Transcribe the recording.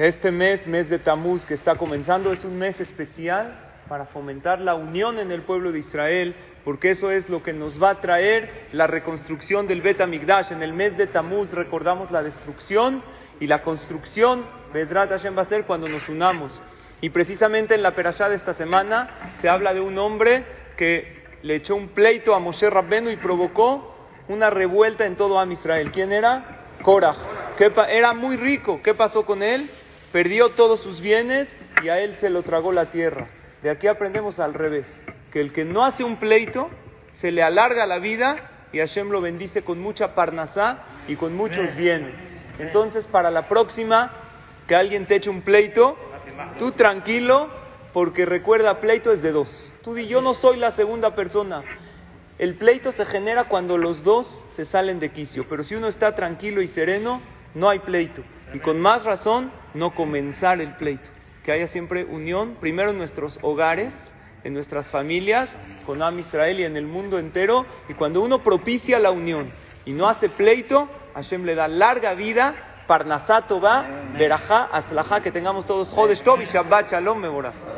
Este mes, mes de Tamuz que está comenzando, es un mes especial para fomentar la unión en el pueblo de Israel, porque eso es lo que nos va a traer la reconstrucción del Bet Amigdash. En el mes de Tamuz recordamos la destrucción y la construcción, Bedrat Hashem va a ser cuando nos unamos. Y precisamente en la perashá de esta semana se habla de un hombre que le echó un pleito a Moshe Rabbenu y provocó una revuelta en todo Am Israel. ¿Quién era? Korah. Era muy rico. ¿Qué pasó con él? Perdió todos sus bienes y a él se lo tragó la tierra. De aquí aprendemos al revés, que el que no hace un pleito se le alarga la vida y Hashem lo bendice con mucha parnasá y con muchos bienes. Entonces, para la próxima que alguien te eche un pleito, tú tranquilo, porque recuerda, pleito es de dos. Tú di, yo no soy la segunda persona. El pleito se genera cuando los dos se salen de quicio, pero si uno está tranquilo y sereno, no hay pleito. Y con más razón, no comenzar el pleito. Que haya siempre unión, primero en nuestros hogares, en nuestras familias, con Am Israel y en el mundo entero. Y cuando uno propicia la unión y no hace pleito, Hashem le da larga vida, Parnasato va, Berajá, Aslajá, que tengamos todos Jodesh Tov y Shabbat Shalom Mevorah.